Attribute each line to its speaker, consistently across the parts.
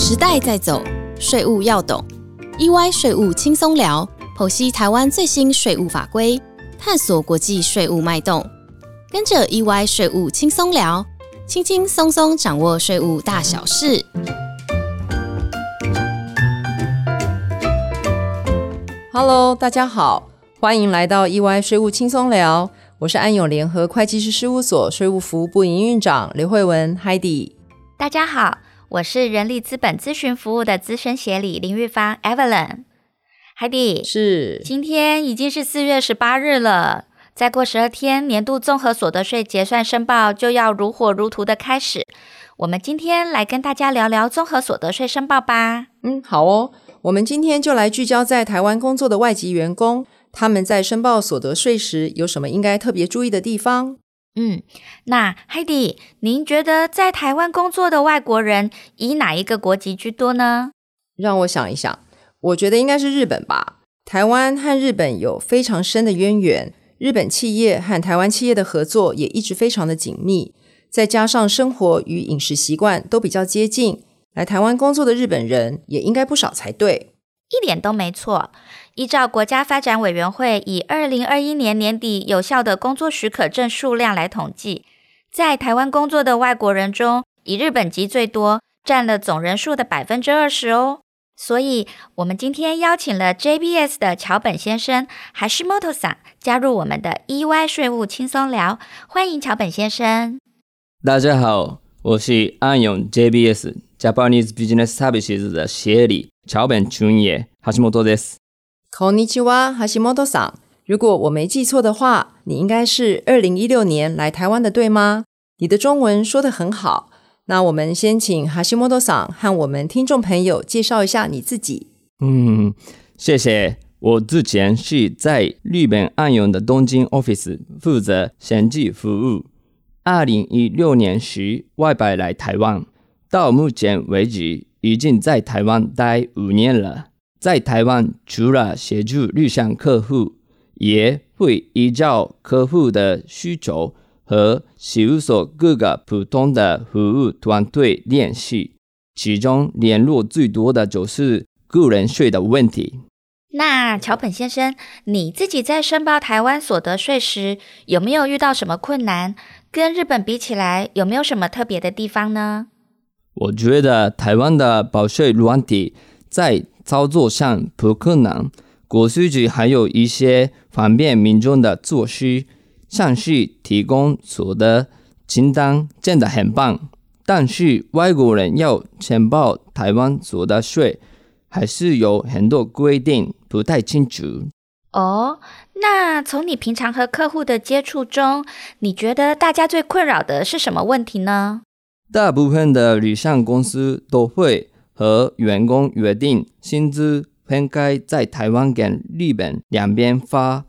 Speaker 1: 时代在走，税务要懂。EY 税务轻松聊，剖析台湾最新税务法规，探索国际税务脉动。跟着 EY 税务轻松聊，轻轻松松掌握税务大小事。
Speaker 2: Hello，大家好，欢迎来到 EY 税务轻松聊。我是安永联合会计师事务所税务服务部营运长刘慧文 Heidi。
Speaker 3: 大家好，我是人力资本咨询服务的资深协理林玉芳 Evelyn。Heidi，
Speaker 2: 是
Speaker 3: 今天已经是四月十八日了，再过十二天，年度综合所得税结算申报就要如火如荼的开始。我们今天来跟大家聊聊综合所得税申报吧。
Speaker 2: 嗯，好哦。我们今天就来聚焦在台湾工作的外籍员工，他们在申报所得税时有什么应该特别注意的地方？
Speaker 3: 嗯，那 Heidi，您觉得在台湾工作的外国人以哪一个国籍居多呢？
Speaker 2: 让我想一想，我觉得应该是日本吧。台湾和日本有非常深的渊源，日本企业和台湾企业的合作也一直非常的紧密，再加上生活与饮食习惯都比较接近。来台湾工作的日本人也应该不少才对，
Speaker 3: 一点都没错。依照国家发展委员会以二零二一年年底有效的工作许可证数量来统计，在台湾工作的外国人中，以日本籍最多，占了总人数的百分之二十哦。所以，我们今天邀请了 JBS 的桥本先生，还是 Moto 桑加入我们的 EY 税务轻松聊，欢迎桥本先生。
Speaker 4: 大家好，我是安永 JBS。Japanese Business Services 的协理桥本纯也橋本です。
Speaker 2: こんにちは、橋本さん。如果我没记错的话，你应该是二零一六年来台湾的，对吗？你的中文说得很好。那我们先请橋本さん和我们听众朋友介绍一下你自己。
Speaker 4: 嗯，谢谢。我之前是在日本安永的东京 office 负责审计服务。二零一六年时外派来台湾。到目前为止， 已经在台湾待五年了。在台湾，除了协助日向客户，也会依照客户的需求和事务所各个普通的服务团队联系。其中联络最多的就是个人税的问题。
Speaker 3: 那桥本先生，你自己在申报台湾所得税时，有没有遇到什么困难？跟日本比起来，有没有什么特别的地方呢？
Speaker 4: 我觉得台湾的保税软体在操作上不可能，国税局还有一些方便民众的措施，像是提供所得清单，真的很棒。但是外国人要申报台湾所得税，还是有很多规定不太清楚。
Speaker 3: 哦，那从你平常和客户的接触中，你觉得大家最困扰的是什么问题呢？
Speaker 4: 大部分的旅行公司都会和员工约定薪资分开在台湾跟日本两边发，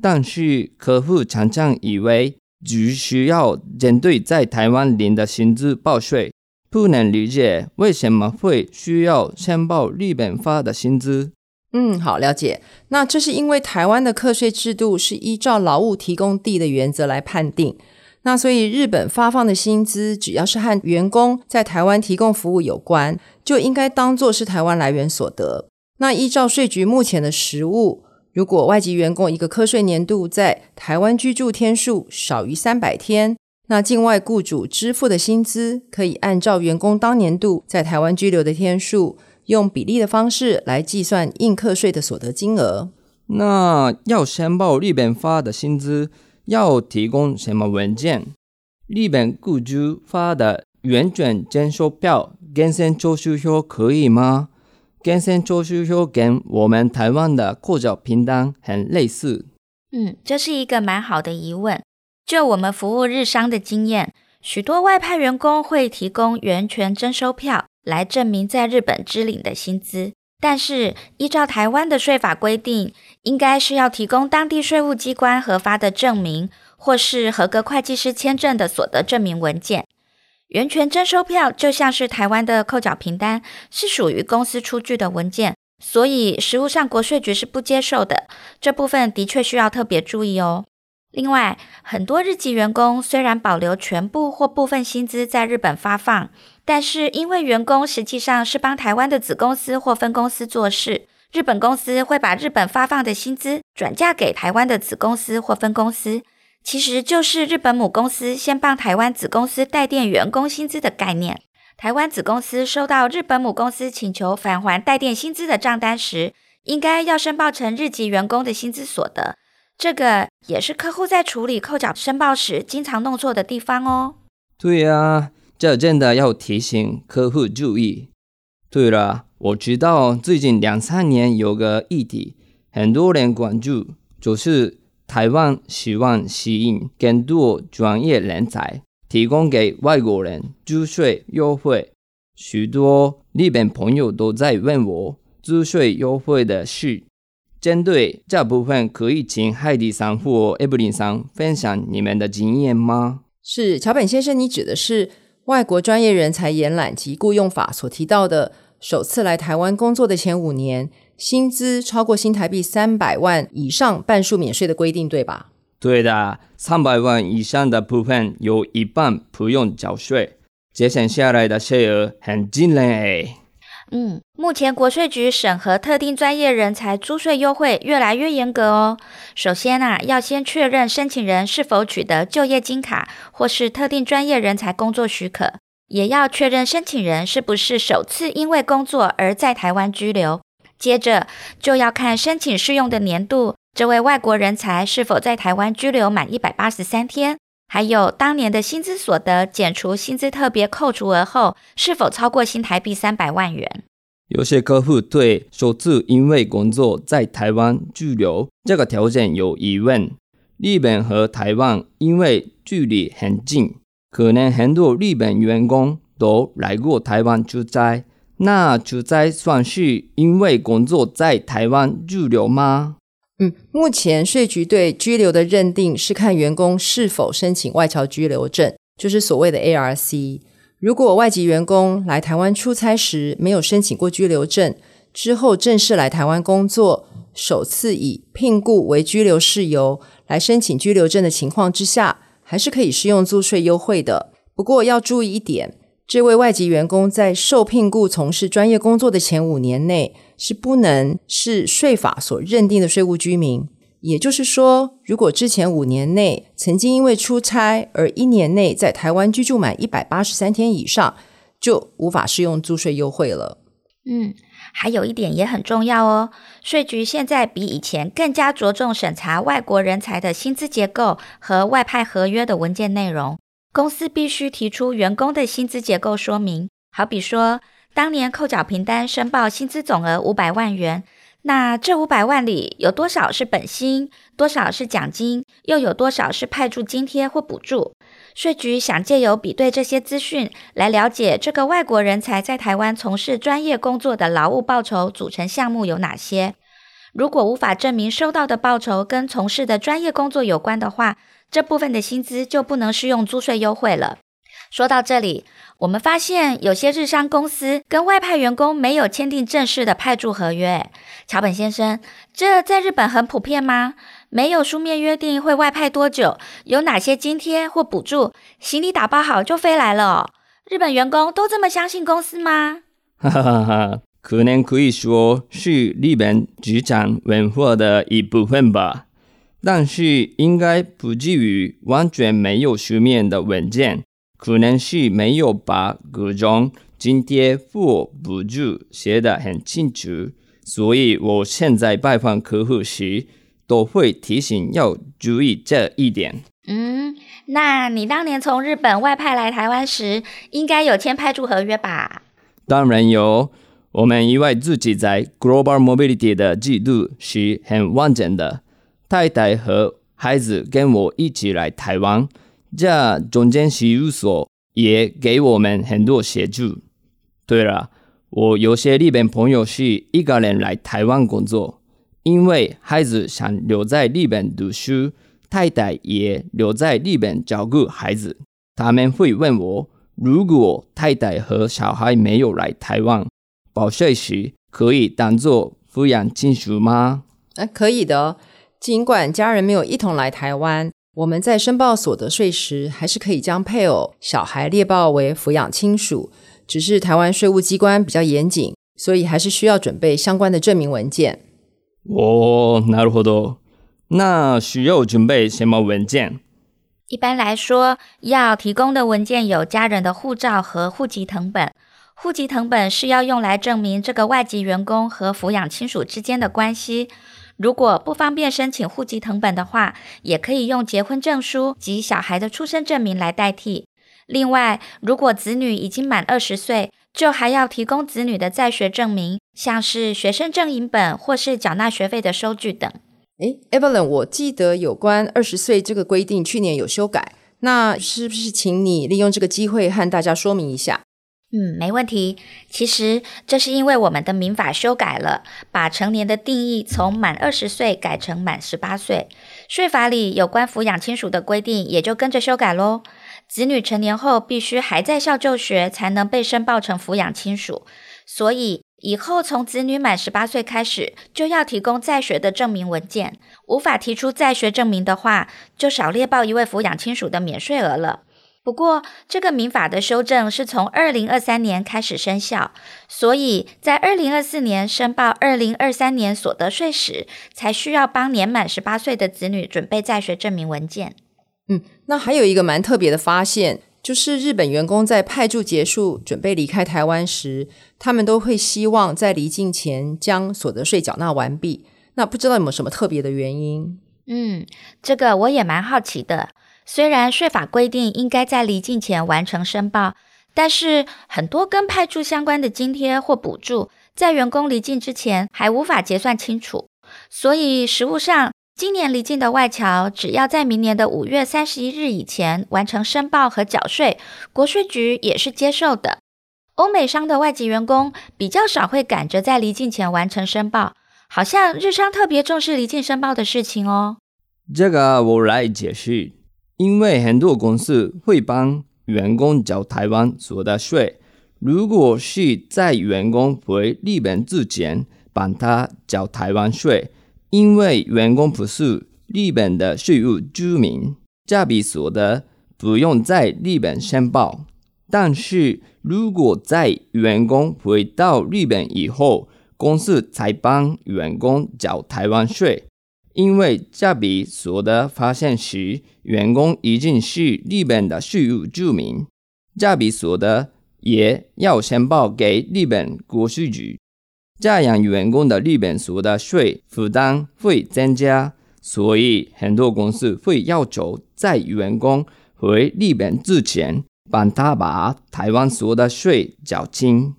Speaker 4: 但是客户常常以为只需要针对在台湾领的薪资报税，不能理解为什么会需要申报日本发的薪资。
Speaker 2: 嗯，好了解。那这是因为台湾的课税制度是依照劳务提供地的原则来判定。那所以，日本发放的薪资只要是和员工在台湾提供服务有关，就应该当作是台湾来源所得。那依照税局目前的实务，如果外籍员工一个课税年度在台湾居住天数少于三百天，那境外雇主支付的薪资可以按照员工当年度在台湾居留的天数，用比例的方式来计算应课税的所得金额。
Speaker 4: 那要申报日本发的薪资？要提供什么文件？日本雇主发的原卷征收票、源泉徴収票可以吗？源泉徴收票跟我们台湾的扣缴凭单很类似。
Speaker 3: 嗯，这是一个蛮好的疑问。就我们服务日商的经验，许多外派员工会提供源权征收票来证明在日本支领的薪资。但是，依照台湾的税法规定，应该是要提供当地税务机关核发的证明，或是合格会计师签证的所得证明文件。源泉征收票就像是台湾的扣缴凭单，是属于公司出具的文件，所以实务上国税局是不接受的。这部分的确需要特别注意哦。另外，很多日籍员工虽然保留全部或部分薪资在日本发放，但是因为员工实际上是帮台湾的子公司或分公司做事，日本公司会把日本发放的薪资转嫁给台湾的子公司或分公司，其实就是日本母公司先帮台湾子公司代垫员工薪资的概念。台湾子公司收到日本母公司请求返还代垫薪资的账单时，应该要申报成日籍员工的薪资所得。这个也是客户在处理扣缴申报时经常弄错的地方哦。
Speaker 4: 对啊，这真的要提醒客户注意。对了，我知道最近两三年有个议题，很多人关注，就是台湾希望吸引更多专业人才，提供给外国人租税优惠。许多日本朋友都在问我租税优惠的事。针对这部分，可以请海迪桑或艾布林桑分享你们的经验吗？
Speaker 2: 是桥本先生，你指的是外国专业人才延揽及雇用法所提到的，首次来台湾工作的前五年，薪资超过新台币三百万以上，半数免税的规定，对吧？
Speaker 4: 对的，三百万以上的部分有一半不用缴税，节省下来的税额很惊人诶。
Speaker 3: 嗯，目前国税局审核特定专业人才租税优惠越来越严格哦。首先啊，要先确认申请人是否取得就业金卡或是特定专业人才工作许可，也要确认申请人是不是首次因为工作而在台湾居留。接着就要看申请适用的年度，这位外国人才是否在台湾居留满一百八十三天，还有当年的薪资所得减除薪资特别扣除额后，是否超过新台币三百万元。
Speaker 4: 有些客户对首次因为工作在台湾居留这个条件有疑问。日本和台湾因为距离很近，可能很多日本员工都来过台湾出差。那出差算是因为工作在台湾居留吗？
Speaker 2: 嗯，目前税局对居留的认定是看员工是否申请外侨居留证，就是所谓的 ARC。如果外籍员工来台湾出差时没有申请过居留证，之后正式来台湾工作，首次以聘雇为居留事由来申请居留证的情况之下，还是可以适用租税优惠的。不过要注意一点，这位外籍员工在受聘雇从事专业工作的前五年内，是不能是税法所认定的税务居民。也就是说，如果之前五年内曾经因为出差而一年内在台湾居住满一百八十三天以上，就无法适用租税优惠了。
Speaker 3: 嗯，还有一点也很重要哦，税局现在比以前更加着重审查外国人才的薪资结构和外派合约的文件内容。公司必须提出员工的薪资结构说明，好比说当年扣缴凭单申报薪资总额五百万元。那这五百万里有多少是本薪，多少是奖金，又有多少是派驻津贴或补助？税局想借由比对这些资讯，来了解这个外国人才在台湾从事专业工作的劳务报酬组成项目有哪些。如果无法证明收到的报酬跟从事的专业工作有关的话，这部分的薪资就不能适用租税优惠了。说到这里，我们发现有些日商公司跟外派员工没有签订正式的派驻合约。桥本先生，这在日本很普遍吗？没有书面约定会外派多久，有哪些津贴或补助？行李打包好就飞来了？日本员工都这么相信公司吗？
Speaker 4: 哈哈哈哈，可能可以说是日本职场文化的一部分吧，但是应该不至于完全没有书面的文件。可能是没有把各种津贴或补助写得很清楚，所以我现在拜访客户时都会提醒要注意这一点。
Speaker 3: 嗯，那你当年从日本外派来台湾时，应该有签派驻合约吧？
Speaker 4: 当然有，我们以为自己在 Global Mobility 的制度是很完整的，太太和孩子跟我一起来台湾。这中间事务所也给我们很多协助。对了，我有些日本朋友是一个人来台湾工作，因为孩子想留在日本读书，太太也留在日本照顾孩子。他们会问我，如果太太和小孩没有来台湾，报税时可以当做抚养亲属吗？
Speaker 2: 啊，可以的。尽管家人没有一同来台湾。 我们在申报所得税时，还是可以将配偶、小孩列报为抚养亲属，只是台湾税务机关比较严谨，所以还是需要准备相关的证明文件。
Speaker 4: 哦，なるほど。那需要准备什么文件？
Speaker 3: 一般来说，要提供的文件有家人的护照和户籍成本。户籍成本是要用来证明这个外籍员工和抚养亲属之间的关系。 如果不方便申请户籍成本的话，也可以用结婚证书及小孩的出生证明来代替。另外，如果子女已经满二十岁，就还要提供子女的在学证明，像是学生证影本或是缴纳学费的收据等。
Speaker 2: 诶 e v e l y n 我记得有关二十岁这个规定去年有修改，那是不是请你利用这个机会和大家说明一下？
Speaker 3: 嗯，没问题。其实这是因为我们的民法修改了，把成年的定义从满二十岁改成满十八岁，税法里有关抚养亲属的规定也就跟着修改喽。子女成年后必须还在校就学，才能被申报成抚养亲属。所以以后从子女满十八岁开始，就要提供在学的证明文件。无法提出在学证明的话，就少列报一位抚养亲属的免税额了。不过，这个民法的修正是从二零二三年开始生效，所以在二零二四年申报二零二三年所得税时，才需要帮年满十八岁的子女准备在学证明文件。
Speaker 2: 嗯，那还有一个蛮特别的发现，就是日本员工在派驻结束准备离开台湾时，他们都会希望在离境前将所得税缴纳完毕。那不知道有没有什么特别的原因？
Speaker 3: 嗯，这个我也蛮好奇的。虽然税法规定应该在离境前完成申报，但是很多跟派驻相关的津贴或补助，在员工离境之前还无法结算清楚。所以实务上，今年离境的外侨，只要在明年的五月三十一日以前完成申报和缴税，国税局也是接受的。欧美商的外籍员工比较少会赶着在离境前完成申报，好像日商特别重视离境申报的事情哦。
Speaker 4: 这个我来解释。因为很多公司会帮员工缴台湾所得税，如果是在员工回日本之前帮他缴台湾税，因为员工不是日本的税务居民，这笔所得不用在日本申报。但是如果在员工回到日本以后，公司才帮员工缴台湾税。因为加比所得发现时，员工已经是日本的税务居民，加比所得也要申报给日本国税局，这样员工的日本所得税负担会增加，所以很多公司会要求在员工回日本之前，帮他把台湾所得税缴清。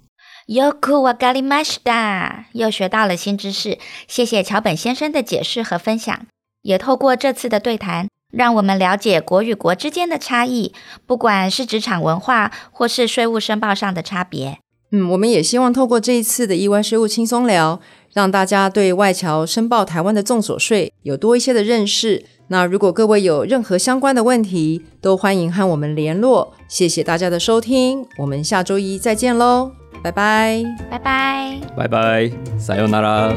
Speaker 3: よくわかりました。又学到了新知识，谢谢桥本先生的解释和分享。也透过这次的对谈，让我们了解国与国之间的差异，不管是职场文化或是税务申报上的差别。
Speaker 2: 嗯，我们也希望透过这一次的意外税务轻松聊，让大家对外侨申报台湾的重所税有多一些的认识。那如果各位有任何相关的问题，都欢迎和我们联络。谢谢大家的收听，我们下周一再见喽。 拜拜，
Speaker 3: 拜拜，
Speaker 4: 拜拜，塞哟那拉。